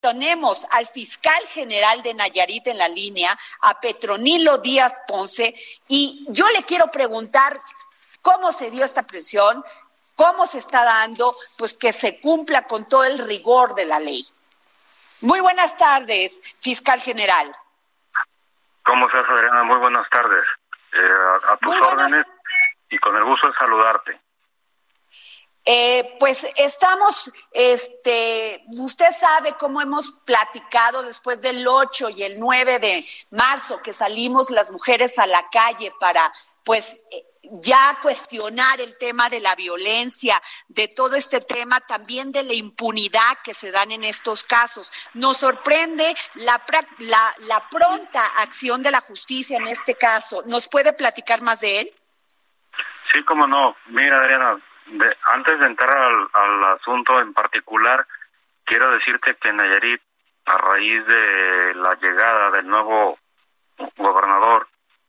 Tenemos al fiscal general de Nayarit en la línea, a Petronilo Díaz Ponce, y yo le quiero preguntar cómo se dio esta presión, cómo se está dando, pues que se cumpla con todo el rigor de la ley. Muy buenas tardes, fiscal general. ¿Cómo estás, Adriana? Muy buenas tardes. Eh, a, tus órdenes y con el gusto de saludarte. Eh, pues estamos, este, usted sabe cómo hemos platicado después del 8 y el 9 de marzo que salimos las mujeres a la calle para, pues, eh, ya cuestionar el tema de la violencia, de todo este tema, también de la impunidad que se dan en estos casos. Nos sorprende la, la, la pronta acción de la justicia en este caso. ¿Nos puede platicar más de él? Sí, cómo no. Mira, Adriana, antes de entrar al, asunto en particular, quiero decirte que Nayarit, a raíz de la llegada del nuevo gobernador,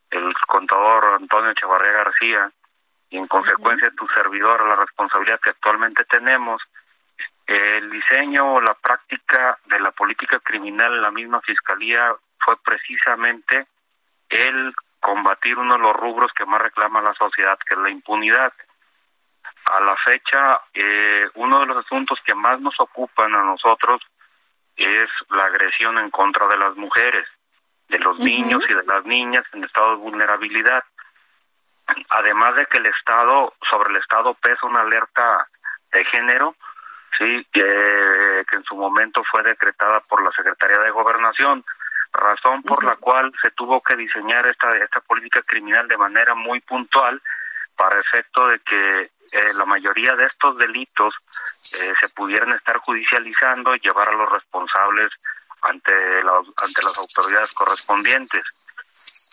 el contador Antonio Echevarría García, y en consecuencia tu servidor, la responsabilidad que actualmente tenemos, el diseño o la práctica de la política criminal en la misma fiscalía fue precisamente el combatir uno de los rubros que más reclama la sociedad, que es la impunidad. A la fecha, eh, uno de los asuntos que más nos ocupan a nosotros es la agresión en contra de las mujeres, de los niños y de las niñas en estado de vulnerabilidad. Además de que el Estado, sobre el Estado pesa una alerta de género, sí, que en su momento fue decretada por la Secretaría de Gobernación, razón por la cual se tuvo que diseñar esta, esta política criminal de manera muy puntual para efecto de que eh, la mayoría de estos delitos eh, se pudieran estar judicializando y llevar a los responsables ante, ante las autoridades correspondientes.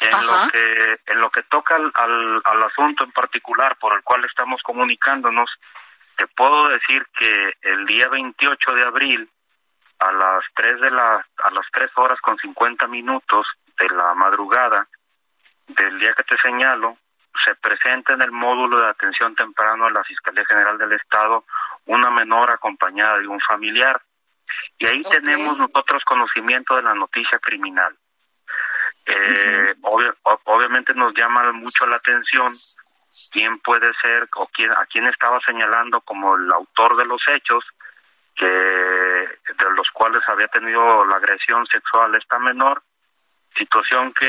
En lo que en lo que toca al, al, al, asunto en particular por el cual estamos comunicándonos, te puedo decir que el día 28 de abril a las 3 de la a las 3 horas con 50 minutos de la madrugada del día que te señalo, se presenta en el módulo de atención temprano de la Fiscalía General del Estado una menor acompañada de un familiar. Y ahí tenemos nosotros conocimiento de la noticia criminal. Eh, obviamente nos llama mucho la atención quién puede ser o quién, a quién estaba señalando como el autor de los hechos, que de los cuales había tenido la agresión sexual esta menor, situación que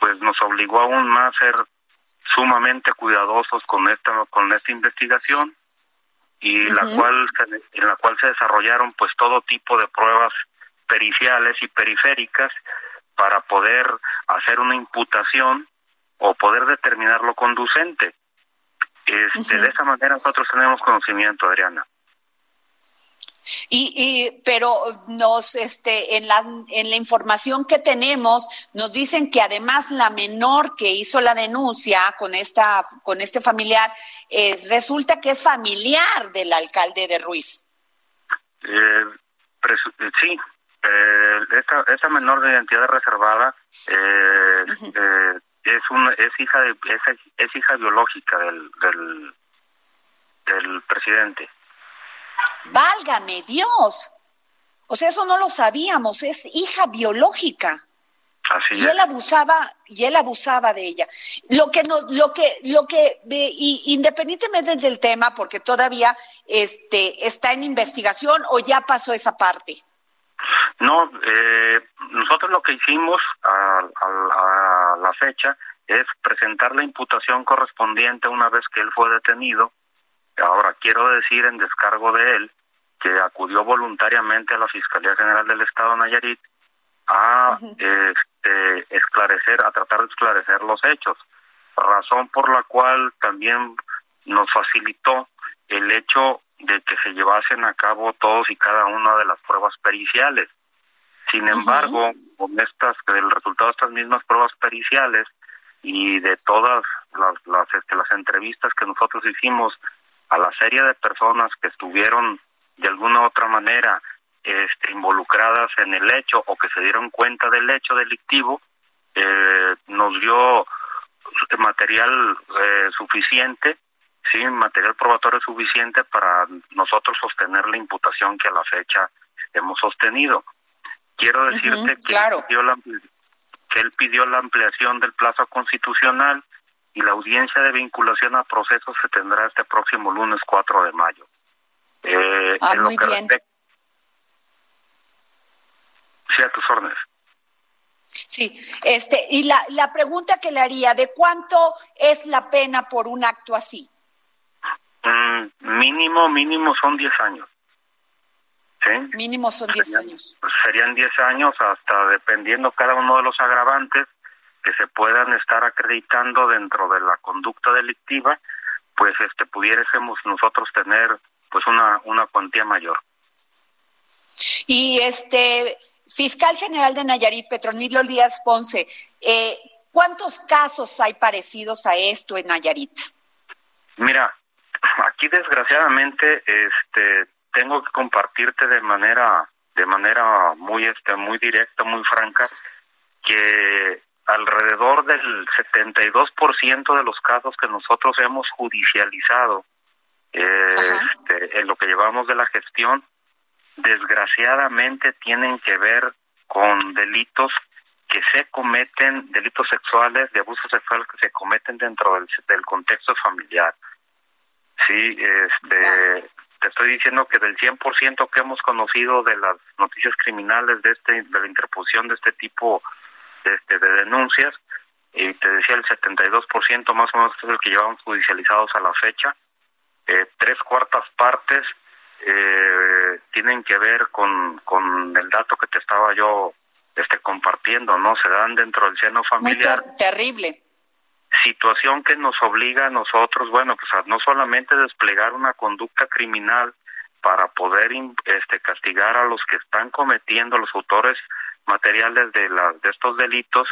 pues nos obligó aún más a ser sumamente cuidadosos con esta con esta investigación y la cual en la cual se desarrollaron pues todo tipo de pruebas periciales y periféricas para poder hacer una imputación o poder determinar lo conducente. Este, De esa manera nosotros tenemos conocimiento, Adriana. Y, y, pero nos, este, en la, en la información que tenemos, nos dicen que además la menor que hizo la denuncia con esta, con este familiar, es resulta que es familiar del alcalde de Ruiz. Eh, sí, eh, esta, esta menor de identidad reservada eh, eh, es una, es hija de, es, es hija biológica del, del, del presidente. Válgame Dios. O sea, eso no lo sabíamos, es hija biológica. Así y él abusaba y él abusaba de ella. Lo que nos, lo que, lo que, y, independientemente del tema, porque todavía este está en investigación o ya pasó esa parte. No, eh, nosotros lo que hicimos a, a, la fecha es presentar la imputación correspondiente una vez que él fue detenido Ahora, quiero decir en descargo de él que acudió voluntariamente a la Fiscalía General del Estado de Nayarit a este, esclarecer, a tratar de esclarecer los hechos, razón por la cual también nos facilitó el hecho de que se llevasen a cabo todos y cada una de las pruebas periciales. Sin embargo, con estas, el resultado de estas mismas pruebas periciales y de todas las, las, este, las entrevistas que nosotros hicimos a la serie de personas que estuvieron de alguna u otra manera este, involucradas en el hecho o que se dieron cuenta del hecho delictivo, eh, nos dio material eh, suficiente, sí, material probatorio suficiente para nosotros sostener la imputación que a la fecha hemos sostenido. Quiero decirte que, él pidió la, que él pidió la ampliación del plazo constitucional y la audiencia de vinculación a procesos se tendrá este próximo lunes 4 de mayo. Eh, ah, muy bien. Sí, a tus órdenes. Sí, este, y la, la pregunta que le haría, ¿de cuánto es la pena por un acto así? Mm, mínimo, mínimo son 10 años. ¿Sí? Mínimo son 10 años. Serían 10 años hasta dependiendo cada uno de los agravantes que se puedan estar acreditando dentro de la conducta delictiva, pues este pudiésemos nosotros tener pues una una cuantía mayor. Y este Fiscal General de Nayarit, Petronilo Díaz Ponce, eh, ¿cuántos casos hay parecidos a esto en Nayarit? Mira, aquí desgraciadamente este tengo que compartirte de manera de manera muy este muy directa, muy franca que alrededor del 72% de los casos que nosotros hemos judicializado este, en lo que llevamos de la gestión desgraciadamente tienen que ver con delitos que se cometen, delitos sexuales, de abuso sexual que se cometen dentro del, del contexto familiar. Sí, este, te estoy diciendo que del 100% que hemos conocido de las noticias criminales de este de la interposición de este tipo de, este, de denuncias, y te decía el 72% más o menos es el que llevamos judicializados a la fecha, eh, tres cuartas partes eh, tienen que ver con, con el dato que te estaba yo este compartiendo, ¿no? Se dan dentro del seno familiar. Muy terrible. Situación que nos obliga a nosotros, bueno, pues a no solamente desplegar una conducta criminal para poder este castigar a los que están cometiendo los autores materiales de la, de estos delitos,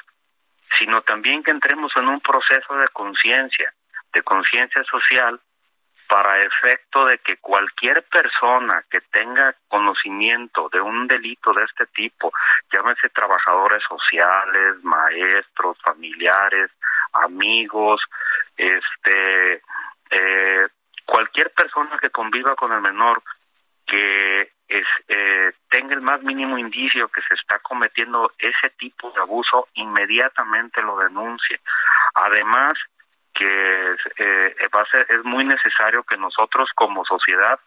sino también que entremos en un proceso de conciencia, de conciencia social para efecto de que cualquier persona que tenga conocimiento de un delito de este tipo, llámese trabajadores sociales, maestros, familiares, amigos, este, eh, cualquier persona que conviva con el menor que es, eh, tenga el más mínimo indicio que se cometiendo ese tipo de abuso, inmediatamente lo denuncie. Además, que eh, va a ser, es muy necesario que nosotros como sociedad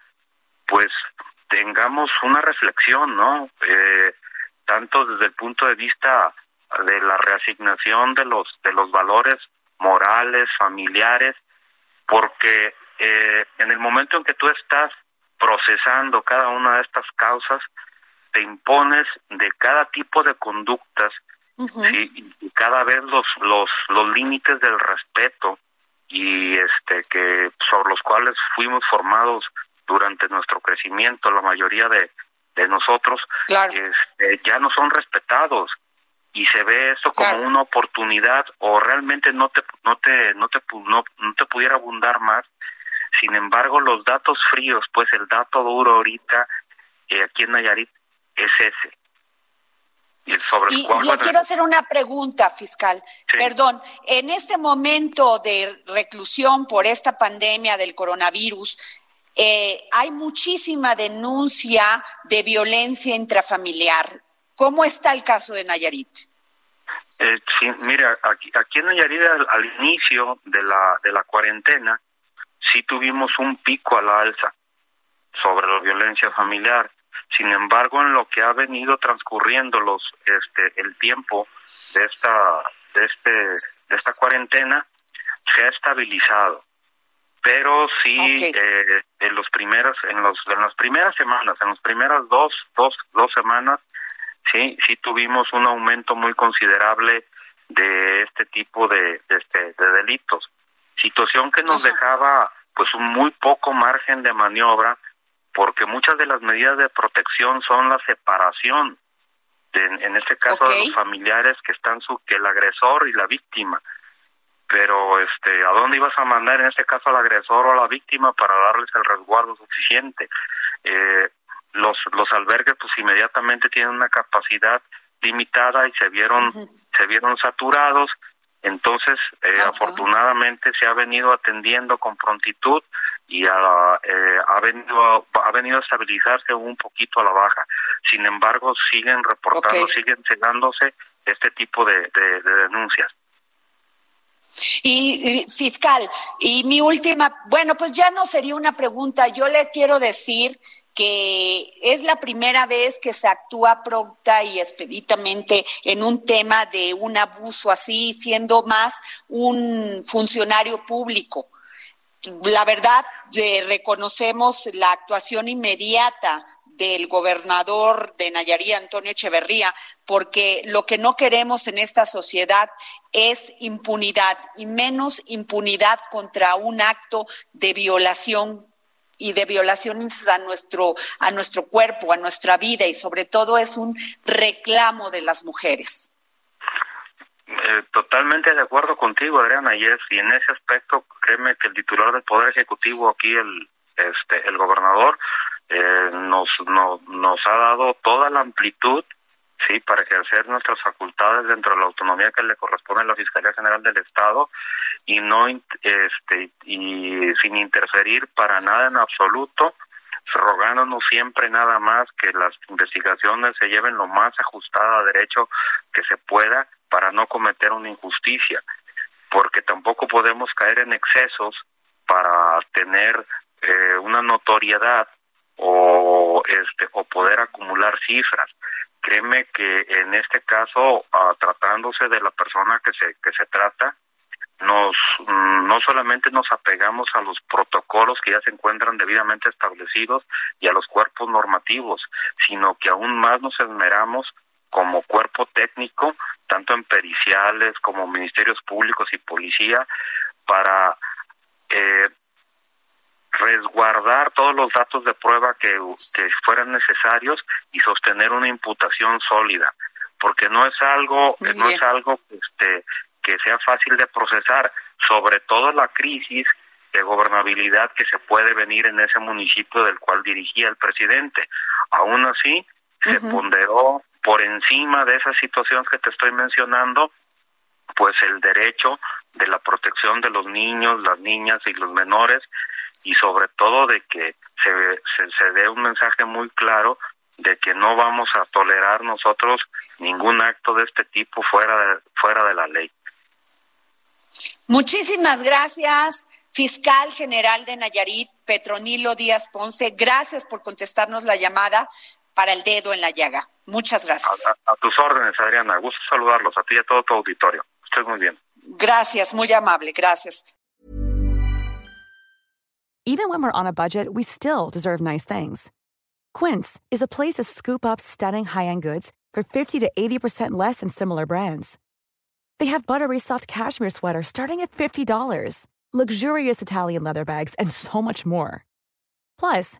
pues tengamos una reflexión, ¿no? Eh, tanto desde el punto de vista de la reasignación de los de los valores morales, familiares, porque eh, en el momento en que tú estás procesando cada una de estas causas, te impones de cada tipo de conductas sí, y cada vez los los los límites del respeto y este que sobre los cuales fuimos formados durante nuestro crecimiento la mayoría de, de nosotros este, ya no son respetados. Y se ve esto como una oportunidad o realmente no te no te no te no, no te pudiera abundar más. Sin embargo los datos fríos pues el dato duro ahorita eh, aquí en Nayarit es ese y, le quiero hacer una pregunta, fiscal. Perdón, en este momento de reclusión por esta pandemia del coronavirus, eh, hay muchísima denuncia de violencia intrafamiliar. ¿Cómo está el caso de Nayarit? Eh, sí, mira, aquí, aquí en Nayarit al, inicio de la, de la cuarentena sí tuvimos un pico a la alza sobre la violencia familiar. Sin embargo, en lo que ha venido transcurriendo los este el tiempo de esta de este de esta cuarentena se ha estabilizado. Pero sí eh, en los primeros en los en las primeras semanas, en las primeras dos dos dos semanas sí sí tuvimos un aumento muy considerable de este tipo de, este de delitos. Situación que nos dejaba pues un muy poco margen de maniobra porque muchas de las medidas de protección son la separación, en este caso de los familiares que están su, que el agresor y la víctima. Pero, este, ¿a dónde ibas a mandar en este caso al agresor o a la víctima para darles el resguardo suficiente? Eh, los, los albergues, pues inmediatamente tienen una capacidad limitada y se vieron, se vieron saturados. Entonces, eh, afortunadamente se ha venido atendiendo con prontitud y ha, eh, ha, venido, ha venido a estabilizarse un poquito a la baja. Sin embargo, siguen reportando, siguen cegándose este tipo de, de, denuncias. Y, y, fiscal, y mi última, bueno, pues ya no sería una pregunta, yo le quiero decir que es la primera vez que se actúa pronta y expeditamente en un tema de un abuso así, siendo más un funcionario público. La verdad, reconocemos la actuación inmediata del gobernador de Nayarit, Antonio Echeverría, porque lo que no queremos en esta sociedad es impunidad y menos impunidad contra un acto de violación y de violaciones a nuestro, a nuestro cuerpo, a nuestra vida y sobre todo es un reclamo de las mujeres. Eh, totalmente de acuerdo contigo, Adriana, y, es, y en ese aspecto, créeme que el titular del Poder Ejecutivo aquí, el, este, el gobernador, eh, nos, no, nos ha dado toda la amplitud sí, para ejercer nuestras facultades dentro de la autonomía que le corresponde a la Fiscalía General del Estado y no este y sin interferir para nada en absoluto rogándonos siempre nada más que las investigaciones se lleven lo más ajustada a derecho que se pueda para no cometer una injusticia porque tampoco podemos caer en excesos para tener eh, una notoriedad o este o poder acumular cifras. Créeme que en este caso, ah, tratándose de la persona que se, que se trata, nos mm, no solamente nos apegamos a los protocolos que ya se encuentran debidamente establecidos y a los cuerpos normativos, sino que aún más nos esmeramos como cuerpo técnico, tanto en periciales como ministerios públicos y policía, para eh, resguardar todos los datos de prueba que, que fueran necesarios y sostener una imputación sólida. Porque no es algo no es algo este que sea fácil de procesar sobre todo la crisis de gobernabilidad que se puede venir en ese municipio del cual dirigía el presidente. Aún así se ponderó por encima de esa situación que te estoy mencionando pues el derecho de la protección de los niños, las niñas y los menores y sobre todo de que se, se, dé un mensaje muy claro de que no vamos a tolerar nosotros ningún acto de este tipo fuera de, fuera de la ley. Muchísimas gracias, fiscal general de Nayarit, Petronilo Díaz Ponce. Gracias por contestarnos la llamada para el dedo en la llaga. Muchas gracias. A, a tus órdenes, Adriana. Gusto saludarlos, a ti y a todo tu auditorio. Estoy muy bien. Gracias, muy amable. Gracias. Even when we're on a budget, we still deserve nice things. Quince is a place to scoop up stunning high-end goods for 50 to 80% less than similar brands. They have buttery soft cashmere sweaters starting at $50, luxurious Italian leather bags, and so much more. Plus,